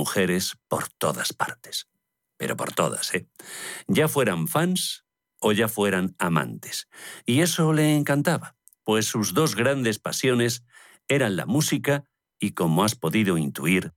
mujeres por todas partes. Pero por todas, ¿eh? Ya fueran fans o ya fueran amantes. Y eso le encantaba, pues sus dos grandes pasiones eran la música y, como has podido intuir,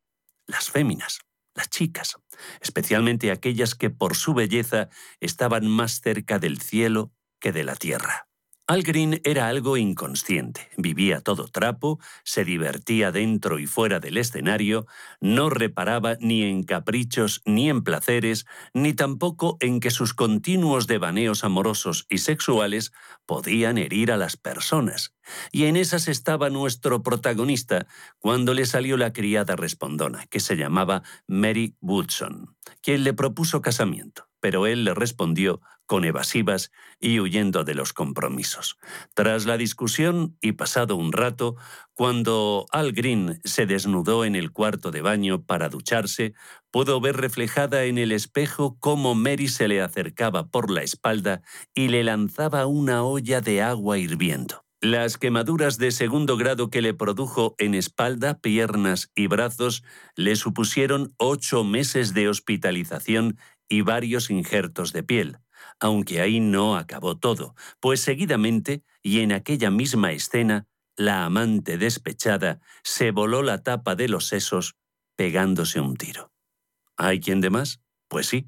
las féminas, las chicas, especialmente aquellas que por su belleza estaban más cerca del cielo que de la tierra. Al Green era algo inconsciente, vivía todo trapo, se divertía dentro y fuera del escenario, no reparaba ni en caprichos ni en placeres, ni tampoco en que sus continuos devaneos amorosos y sexuales podían herir a las personas. Y en esas estaba nuestro protagonista cuando le salió la criada respondona, que se llamaba Mary Woodson, quien le propuso casamiento, pero él le respondió con evasivas y huyendo de los compromisos. Tras la discusión y pasado un rato, cuando Al Green se desnudó en el cuarto de baño para ducharse, pudo ver reflejada en el espejo cómo Mary se le acercaba por la espalda y le lanzaba una olla de agua hirviendo. Las quemaduras de segundo grado que le produjo en espalda, piernas y brazos le supusieron ocho meses de hospitalización y varios injertos de piel aunque ahí no acabó todo, pues seguidamente, y en aquella misma escena, la amante despechada se voló la tapa de los sesos pegándose un tiro. ¿Hay quien de más? Pues sí,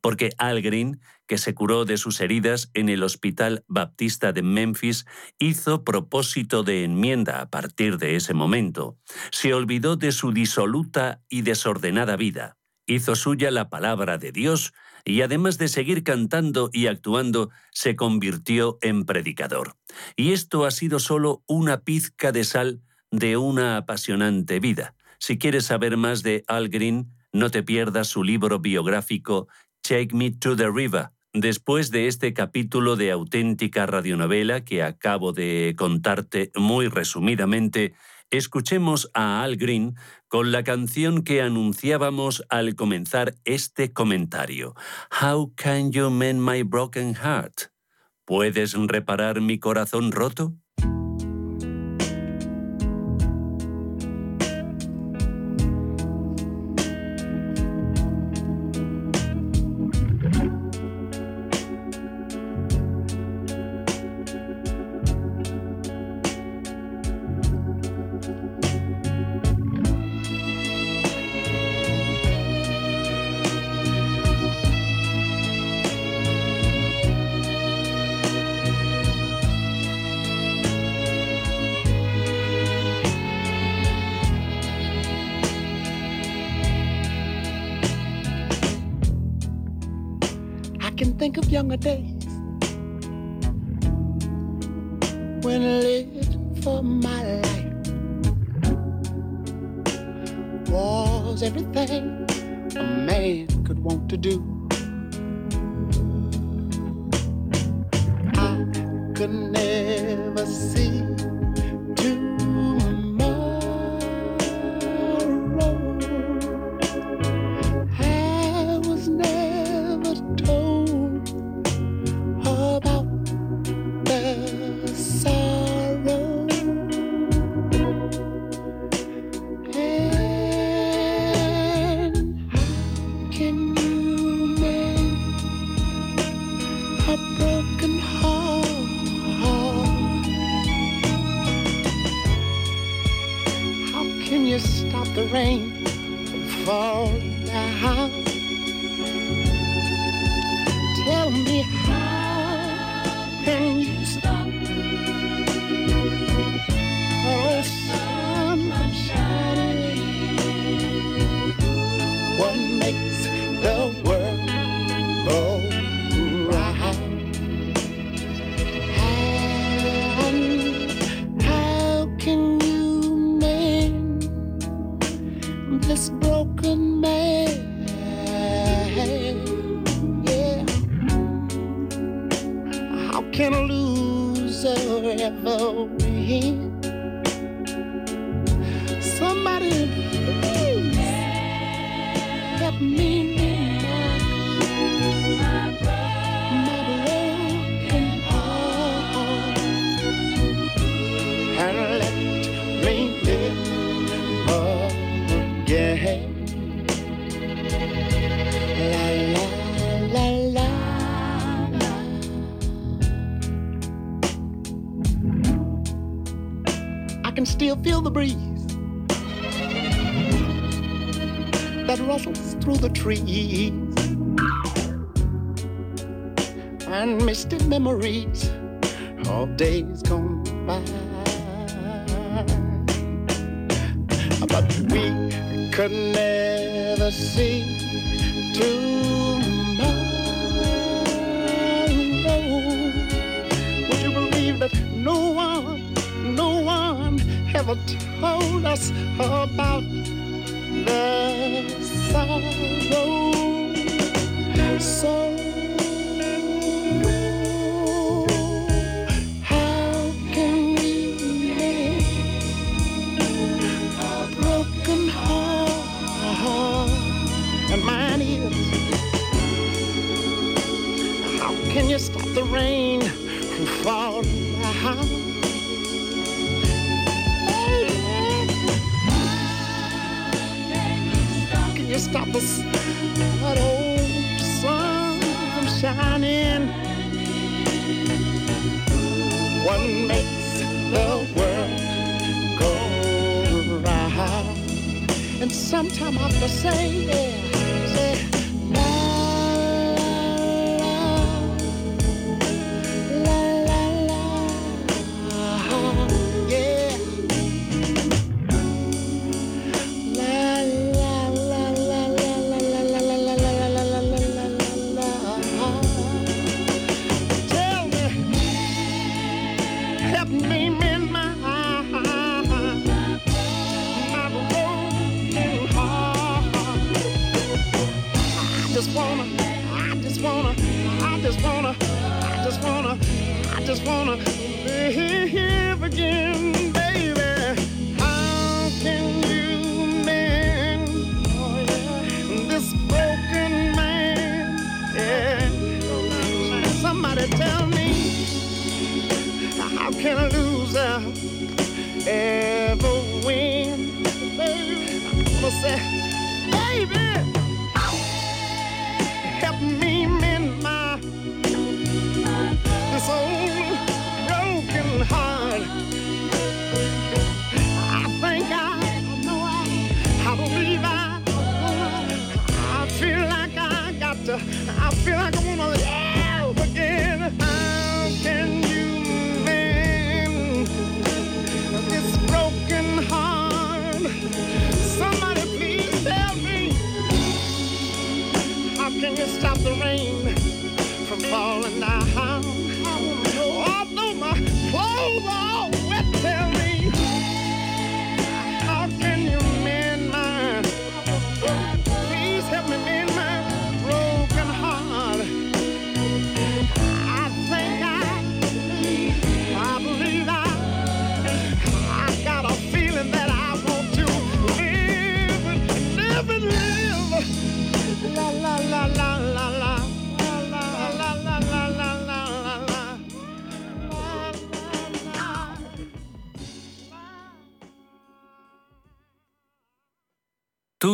porque Al Green, que se curó de sus heridas en el Hospital Baptista de Memphis, hizo propósito de enmienda a partir de ese momento. Se olvidó de su disoluta y desordenada vida. Hizo suya la palabra de Dios y además de seguir cantando y actuando, se convirtió en predicador. Y esto ha sido solo una pizca de sal de una apasionante vida. Si quieres saber más de Al Green, no te pierdas su libro biográfico Take Me to the River. Después de este capítulo de auténtica radionovela que acabo de contarte muy resumidamente, escuchemos a Al Green con la canción que anunciábamos al comenzar este comentario. How can you mend my broken heart? ¿Puedes reparar mi corazón roto? Breeze that rustles through the trees and misty memories of days gone one ever told us about the sorrow? So how can we mend a broken heart? And mine is. How can you stop the rain stop the s- that old sun shining? What makes the world go round? And sometimes I have to say, yeah, I feel like I wanna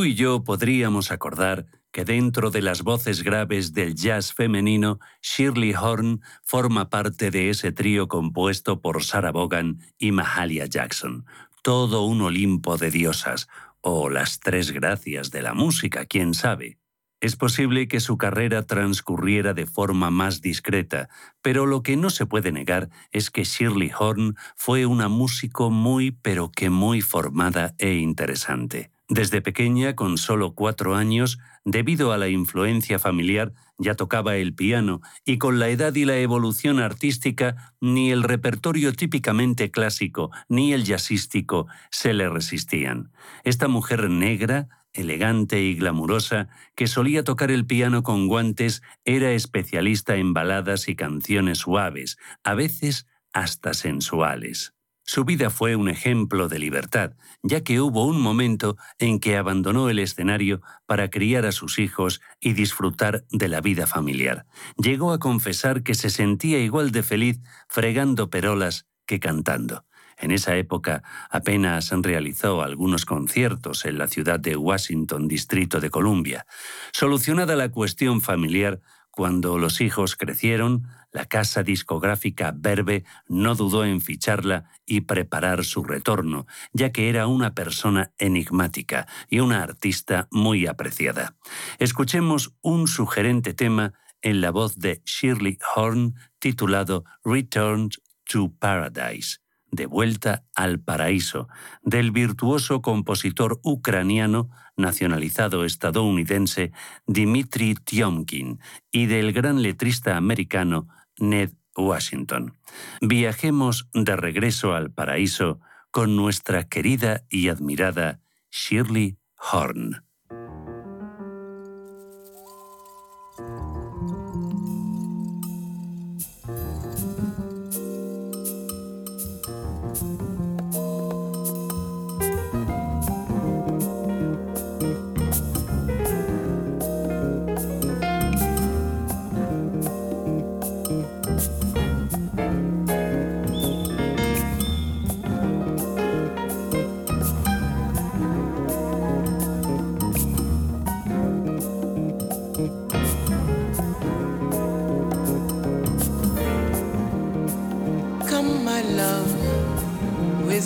Y yo podríamos acordar que dentro de las voces graves del jazz femenino, Shirley Horn forma parte de ese trío compuesto por Sarah Vaughan y Mahalia Jackson. Todo un Olimpo de diosas, o las tres gracias de la música, quién sabe. Es posible que su carrera transcurriera de forma más discreta, pero lo que no se puede negar es que Shirley Horn fue una músico muy pero que muy formada e interesante. Desde pequeña, con solo cuatro años, debido a la influencia familiar, ya tocaba el piano y con la edad y la evolución artística, ni el repertorio típicamente clásico ni el jazzístico se le resistían. Esta mujer negra, elegante y glamurosa, que solía tocar el piano con guantes, era especialista en baladas y canciones suaves, a veces hasta sensuales. Su vida fue un ejemplo de libertad, ya que hubo un momento en que abandonó el escenario para criar a sus hijos y disfrutar de la vida familiar. Llegó a confesar que se sentía igual de feliz fregando perolas que cantando. En esa época apenas realizó algunos conciertos en la ciudad de Washington, Distrito de Columbia. Solucionada la cuestión familiar, Cuando los hijos crecieron, la casa discográfica Verbe no dudó en ficharla y preparar su retorno, ya que era una persona enigmática y una artista muy apreciada. Escuchemos un sugerente tema en la voz de Shirley Horn titulado Return to Paradise de vuelta al paraíso, del virtuoso compositor ucraniano nacionalizado estadounidense Dmitry Tiomkin y del gran letrista americano Ned Washington. Viajemos de regreso al paraíso con nuestra querida y admirada Shirley Horn.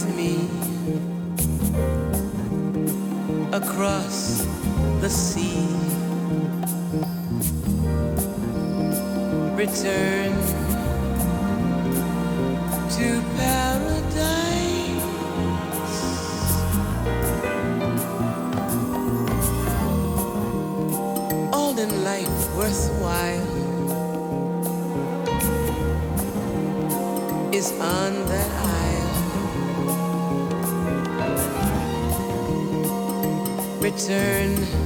with me across the sea. Return to Paris. Turn.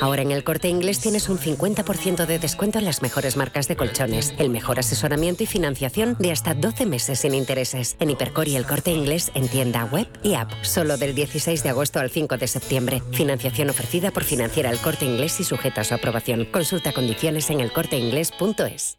Ahora en el corte inglés tienes un 50% de descuento en las mejores marcas de colchones, el mejor asesoramiento y financiación de hasta 12 meses sin intereses. En Hipercor y el corte inglés en tienda web y app. Solo del 16 de agosto al 5 de septiembre. Financiación ofrecida por Financiera el corte inglés y sujeta a su aprobación. Consulta condiciones en elcorteinglés.es.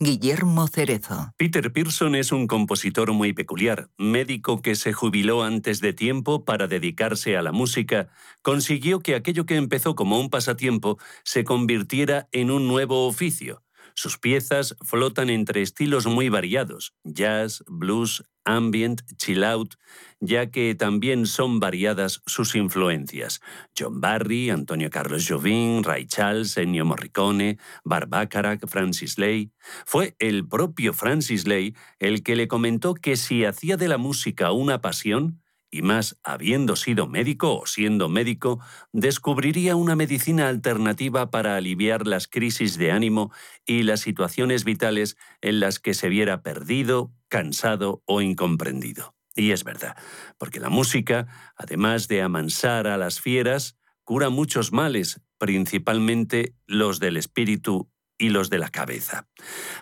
Guillermo Cerezo. Peter Pearson es un compositor muy peculiar, médico que se jubiló antes de tiempo para dedicarse a la música, consiguió que aquello que empezó como un pasatiempo se convirtiera en un nuevo oficio. Sus piezas flotan entre estilos muy variados, jazz, blues, ambient, chill out, ya que también son variadas sus influencias. John Barry, Antonio Carlos Jobim, Ray Charles, Ennio Morricone, Barbacarac, Francis Lay. Fue el propio Francis Lay el que le comentó que si hacía de la música una pasión, y más habiendo sido médico o siendo médico, descubriría una medicina alternativa para aliviar las crisis de ánimo y las situaciones vitales en las que se viera perdido, cansado o incomprendido. Y es verdad, porque la música, además de amansar a las fieras, cura muchos males, principalmente los del espíritu y los de la cabeza.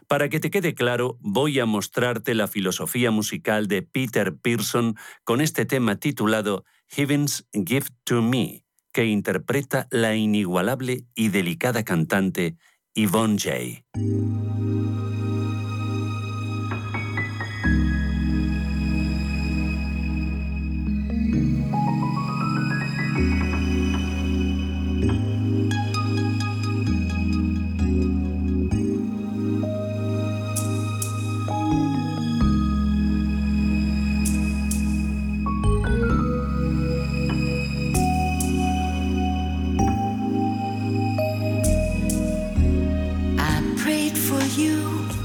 Para que te quede claro, voy a mostrarte la filosofía musical de Peter Pearson con este tema titulado Heaven's Gift to Me, que interpreta la inigualable y delicada cantante Yvonne Jay. You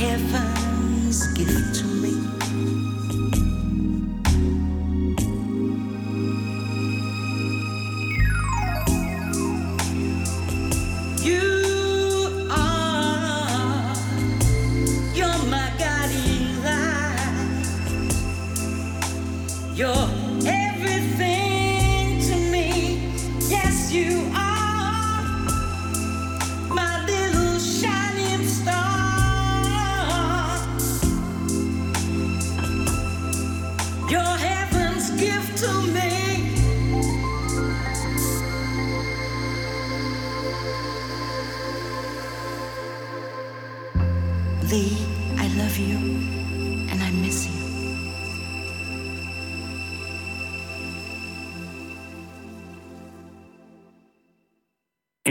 heaven's gift to me.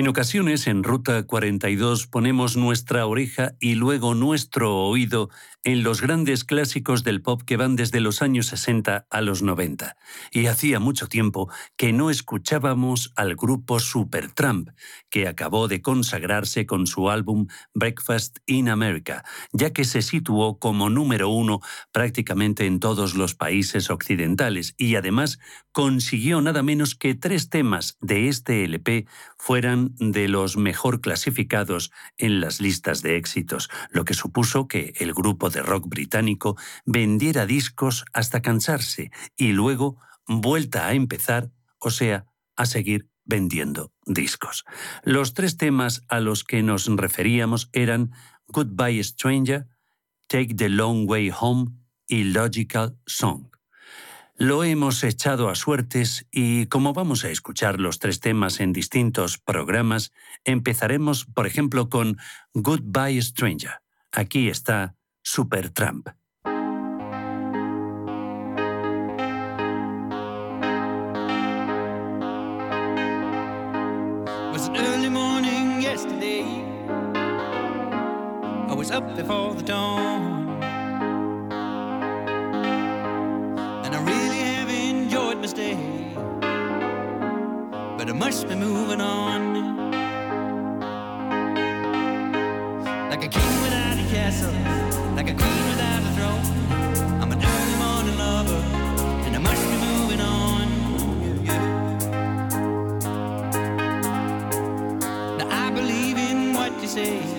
Ocasiones en Ruta 42 ponemos nuestra oreja y luego nuestro oído en los grandes clásicos del pop que van desde los años 60 a los 90. Y hacía mucho tiempo que no escuchábamos al grupo Supertramp, que acabó de consagrarse con su álbum Breakfast in America, ya que se situó como número uno prácticamente en todos los países occidentales y además consiguió nada menos que tres temas de este LP fueran de los mejor clasificados en las listas de éxitos, lo que supuso que el grupo de rock británico vendiera discos hasta cansarse y luego vuelta a empezar, o sea, a seguir vendiendo discos. Los tres temas a los que nos referíamos eran Goodbye Stranger, Take the Long Way Home y Logical Song. Lo hemos echado a suertes y como vamos a escuchar los tres temas en distintos programas, empezaremos, por ejemplo, con Goodbye Stranger. Aquí está Supertramp. was an early morning yesterday. I was up before the dawn. And I really have enjoyed my stay. But I must be moving on. Like a queen without a throne. I'm early morning lover, and I must be moving on. Yeah. Now I believe in what you say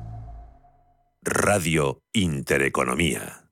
Radio Intereconomía.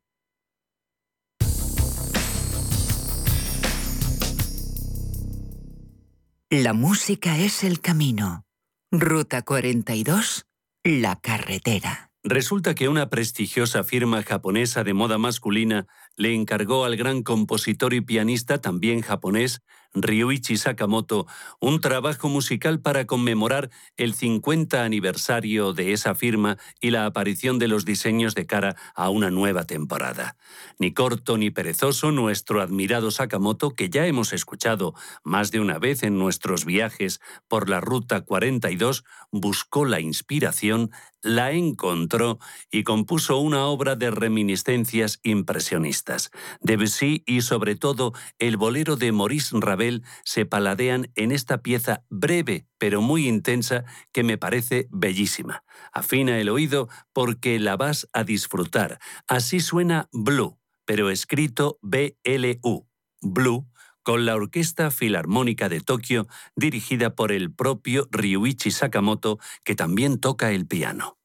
La música es el camino. Ruta 42, la carretera. Resulta que una prestigiosa firma japonesa de moda masculina le encargó al gran compositor y pianista también japonés, Ryuichi Sakamoto, un trabajo musical para conmemorar el 50 aniversario de esa firma y la aparición de los diseños de cara a una nueva temporada. Ni corto ni perezoso, nuestro admirado Sakamoto, que ya hemos escuchado más de una vez en nuestros viajes por la Ruta 42, buscó la inspiración, la encontró y compuso una obra de reminiscencias impresionistas. Debussy y sobre todo el bolero de Maurice Ravel se paladean en esta pieza breve pero muy intensa que me parece bellísima. Afina el oído porque la vas a disfrutar. Así suena Blue, pero escrito B-L-U. Blue con la Orquesta Filarmónica de Tokio dirigida por el propio Ryuichi Sakamoto, que también toca el piano.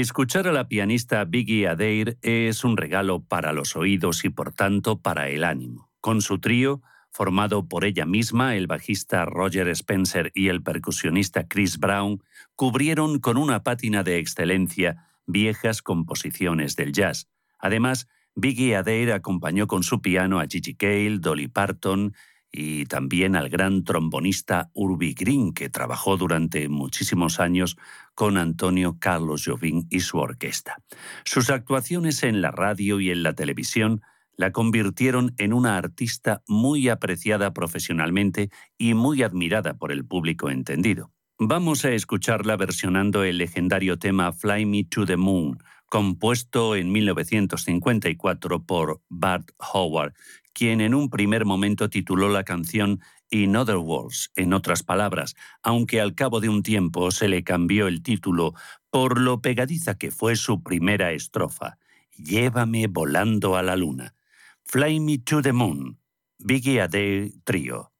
Escuchar a la pianista Biggie Adair es un regalo para los oídos y por tanto para el ánimo. Con su trío, formado por ella misma, el bajista Roger Spencer y el percusionista Chris Brown, cubrieron con una pátina de excelencia viejas composiciones del jazz. Además, Biggie Adair acompañó con su piano a Gigi Cale, Dolly Parton y también al gran trombonista Urbi Green, que trabajó durante muchísimos años con Antonio Carlos Jobim y su orquesta. Sus actuaciones en la radio y en la televisión la convirtieron en una artista muy apreciada profesionalmente y muy admirada por el público entendido. Vamos a escucharla versionando el legendario tema Fly Me to the Moon, compuesto en 1954 por Bart Howard, quien en un primer momento tituló la canción In Other Words, en otras palabras, aunque al cabo de un tiempo se le cambió el título por lo pegadiza que fue su primera estrofa, Llévame volando a la luna. Fly Me to the Moon, Biggie Adair Trio.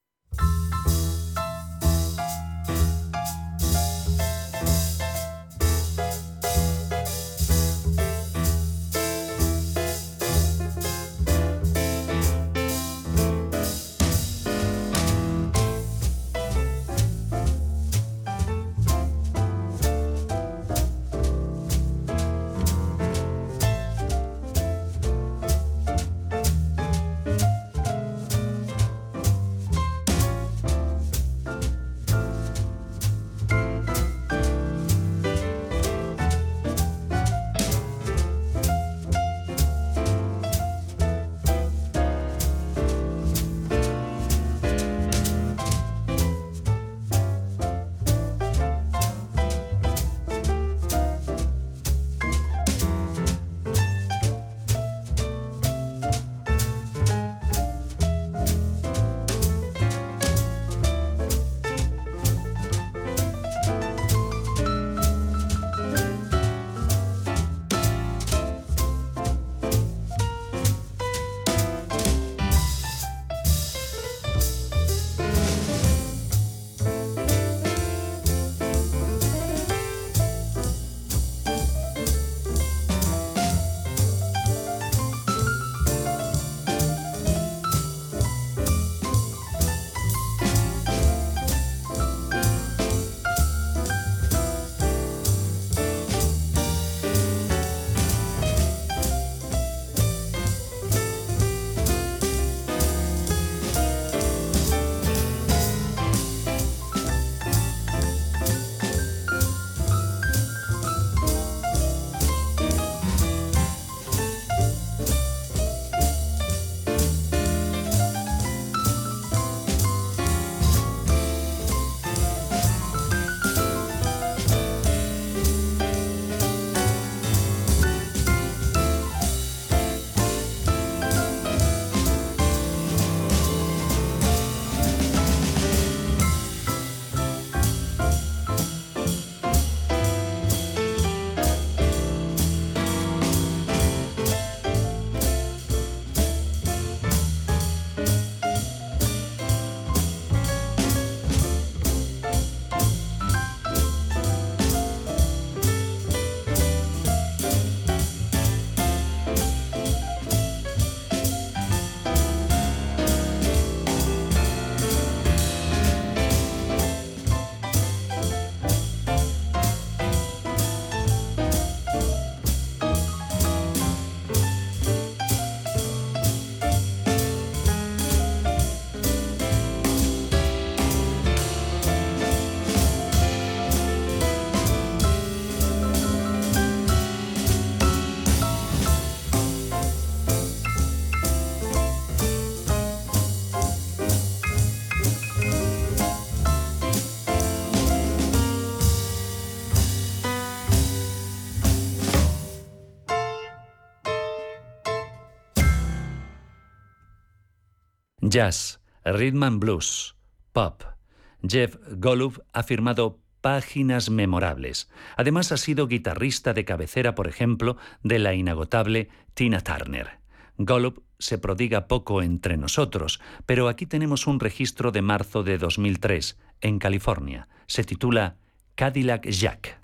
Jazz, rhythm and blues, pop. Jeff Golub ha firmado páginas memorables. Además ha sido guitarrista de cabecera, por ejemplo, de la inagotable Tina Turner. Golub se prodiga poco entre nosotros, pero aquí tenemos un registro de marzo de 2003, en California. Se titula Cadillac Jack.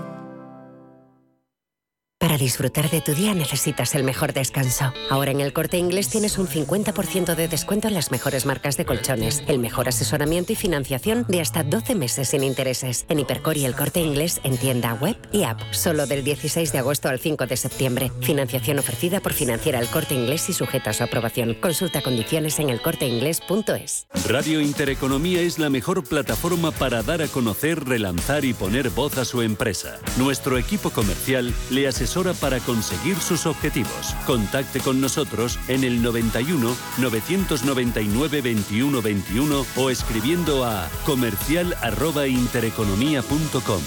Para disfrutar de tu día necesitas el mejor descanso. Ahora en el corte inglés tienes un 50% de descuento en las mejores marcas de colchones, el mejor asesoramiento y financiación de hasta 12 meses sin intereses. En Hipercor y el corte inglés en tienda web y app. Solo del 16 de agosto al 5 de septiembre. Financiación ofrecida por financiera el corte inglés y sujeta a su aprobación. Consulta condiciones en elcorteinglés.es. Radio Intereconomía es la mejor plataforma para dar a conocer, relanzar y poner voz a su empresa. Nuestro equipo comercial le asesora para conseguir sus objetivos. Contacte con nosotros en el 91 999 21 21 o escribiendo a comercial@intereconomía.com.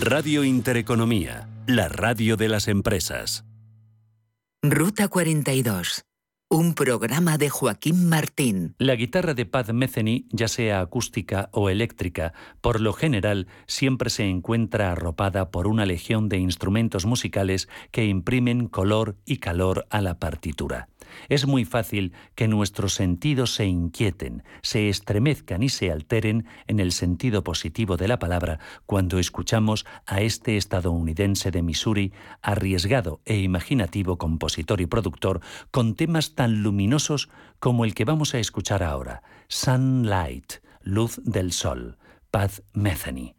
Radio Intereconomía, la radio de las empresas. Ruta 42. Un programa de Joaquín Martín. La guitarra de Pat Metheny, ya sea acústica o eléctrica, por lo general siempre se encuentra arropada por una legión de instrumentos musicales que imprimen color y calor a la partitura. Es muy fácil que nuestros sentidos se inquieten, se estremezcan y se alteren en el sentido positivo de la palabra cuando escuchamos a este estadounidense de Missouri, arriesgado e imaginativo compositor y productor, con temas tan luminosos como el que vamos a escuchar ahora, Sunlight, Luz del Sol, Pat Metheny.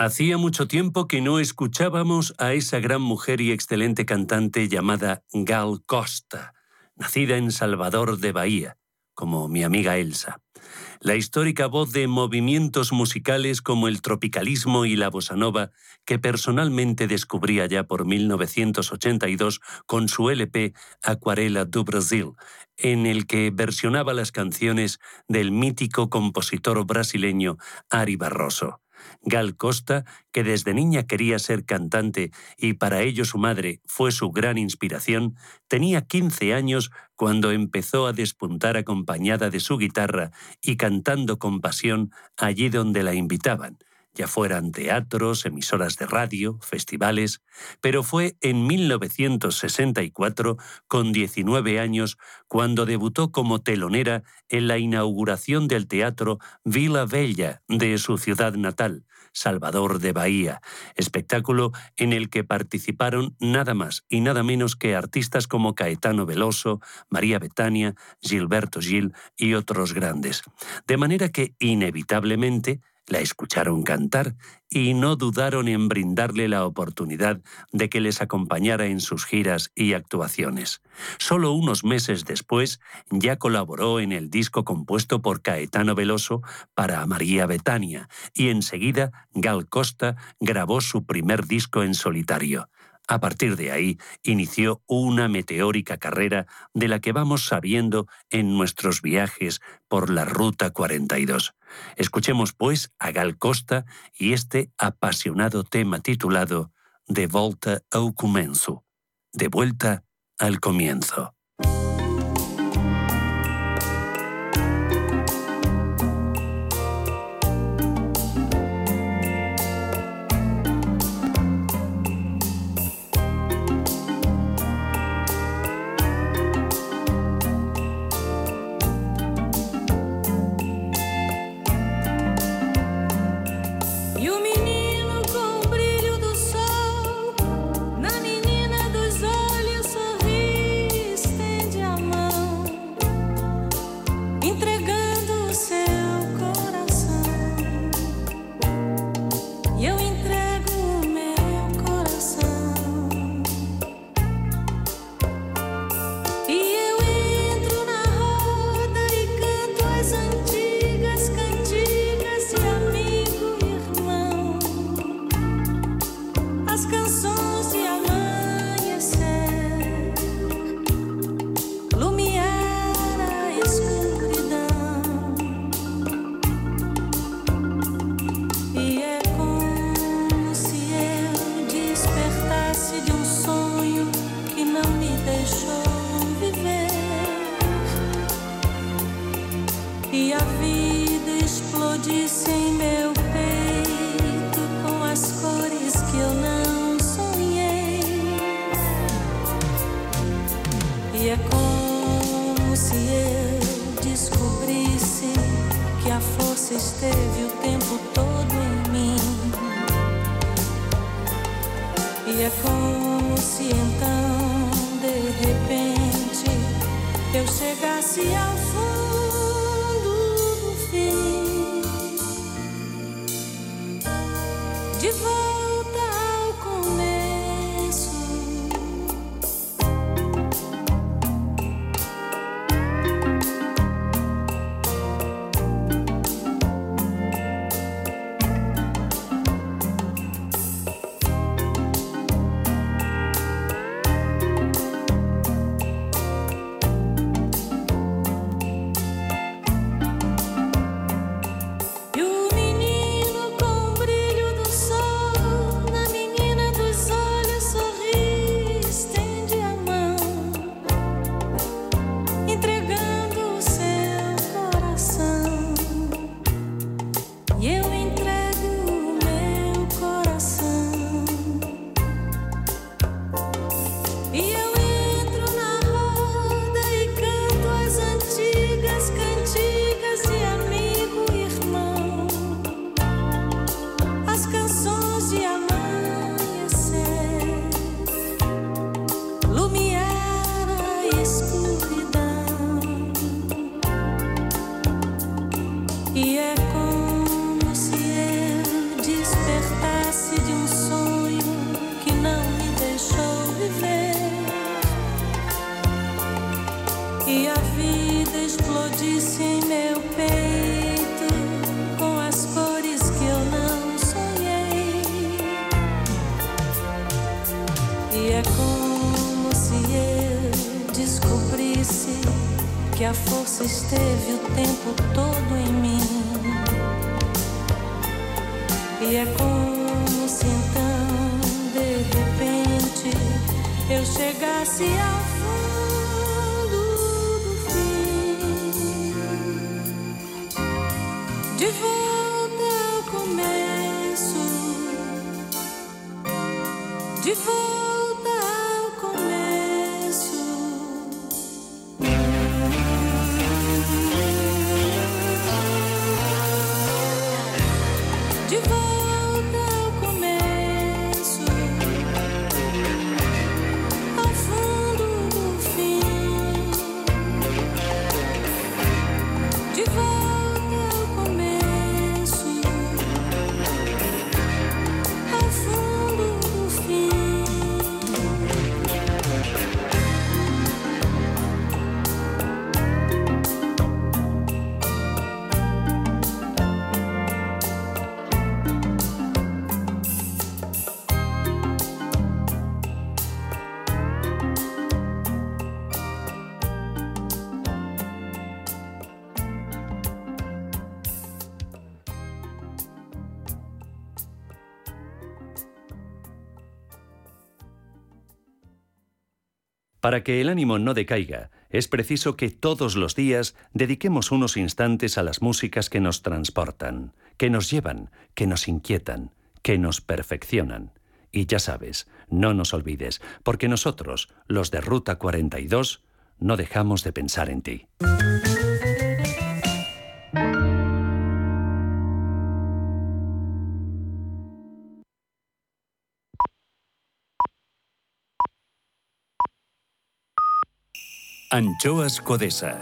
Hacía mucho tiempo que no escuchábamos a esa gran mujer y excelente cantante llamada Gal Costa, nacida en Salvador de Bahía, como mi amiga Elsa. La histórica voz de movimientos musicales como el tropicalismo y la bossa nova que personalmente descubría ya por 1982 con su LP Acuarela do Brasil, en el que versionaba las canciones del mítico compositor brasileño Ari Barroso. Gal Costa, que desde niña quería ser cantante y para ello su madre fue su gran inspiración, tenía 15 años cuando empezó a despuntar acompañada de su guitarra y cantando con pasión allí donde la invitaban, ya fueran teatros, emisoras de radio, festivales, pero fue en 1964, con 19 años, cuando debutó como telonera en la inauguración del teatro Vila Bella de su ciudad natal, Salvador de Bahía, espectáculo en el que participaron nada más y nada menos que artistas como Caetano Veloso, María Betania, Gilberto Gil y otros grandes. De manera que, inevitablemente, la escucharon cantar y no dudaron en brindarle la oportunidad de que les acompañara en sus giras y actuaciones. Solo unos meses después ya colaboró en el disco compuesto por Caetano Veloso para María Betania y enseguida Gal Costa grabó su primer disco en solitario. A partir de ahí inició una meteórica carrera de la que vamos sabiendo en nuestros viajes por la Ruta 42. Escuchemos pues a Gal Costa y este apasionado tema titulado De volta ao comienzo, de vuelta al comienzo. Chegasse ao chegasse ao Para que el ánimo no decaiga, es preciso que todos los días dediquemos unos instantes a las músicas que nos transportan, que nos llevan, que nos inquietan, que nos perfeccionan. Y ya sabes, no nos olvides, porque nosotros, los de Ruta 42, no dejamos de pensar en ti. Anchoas Codesa,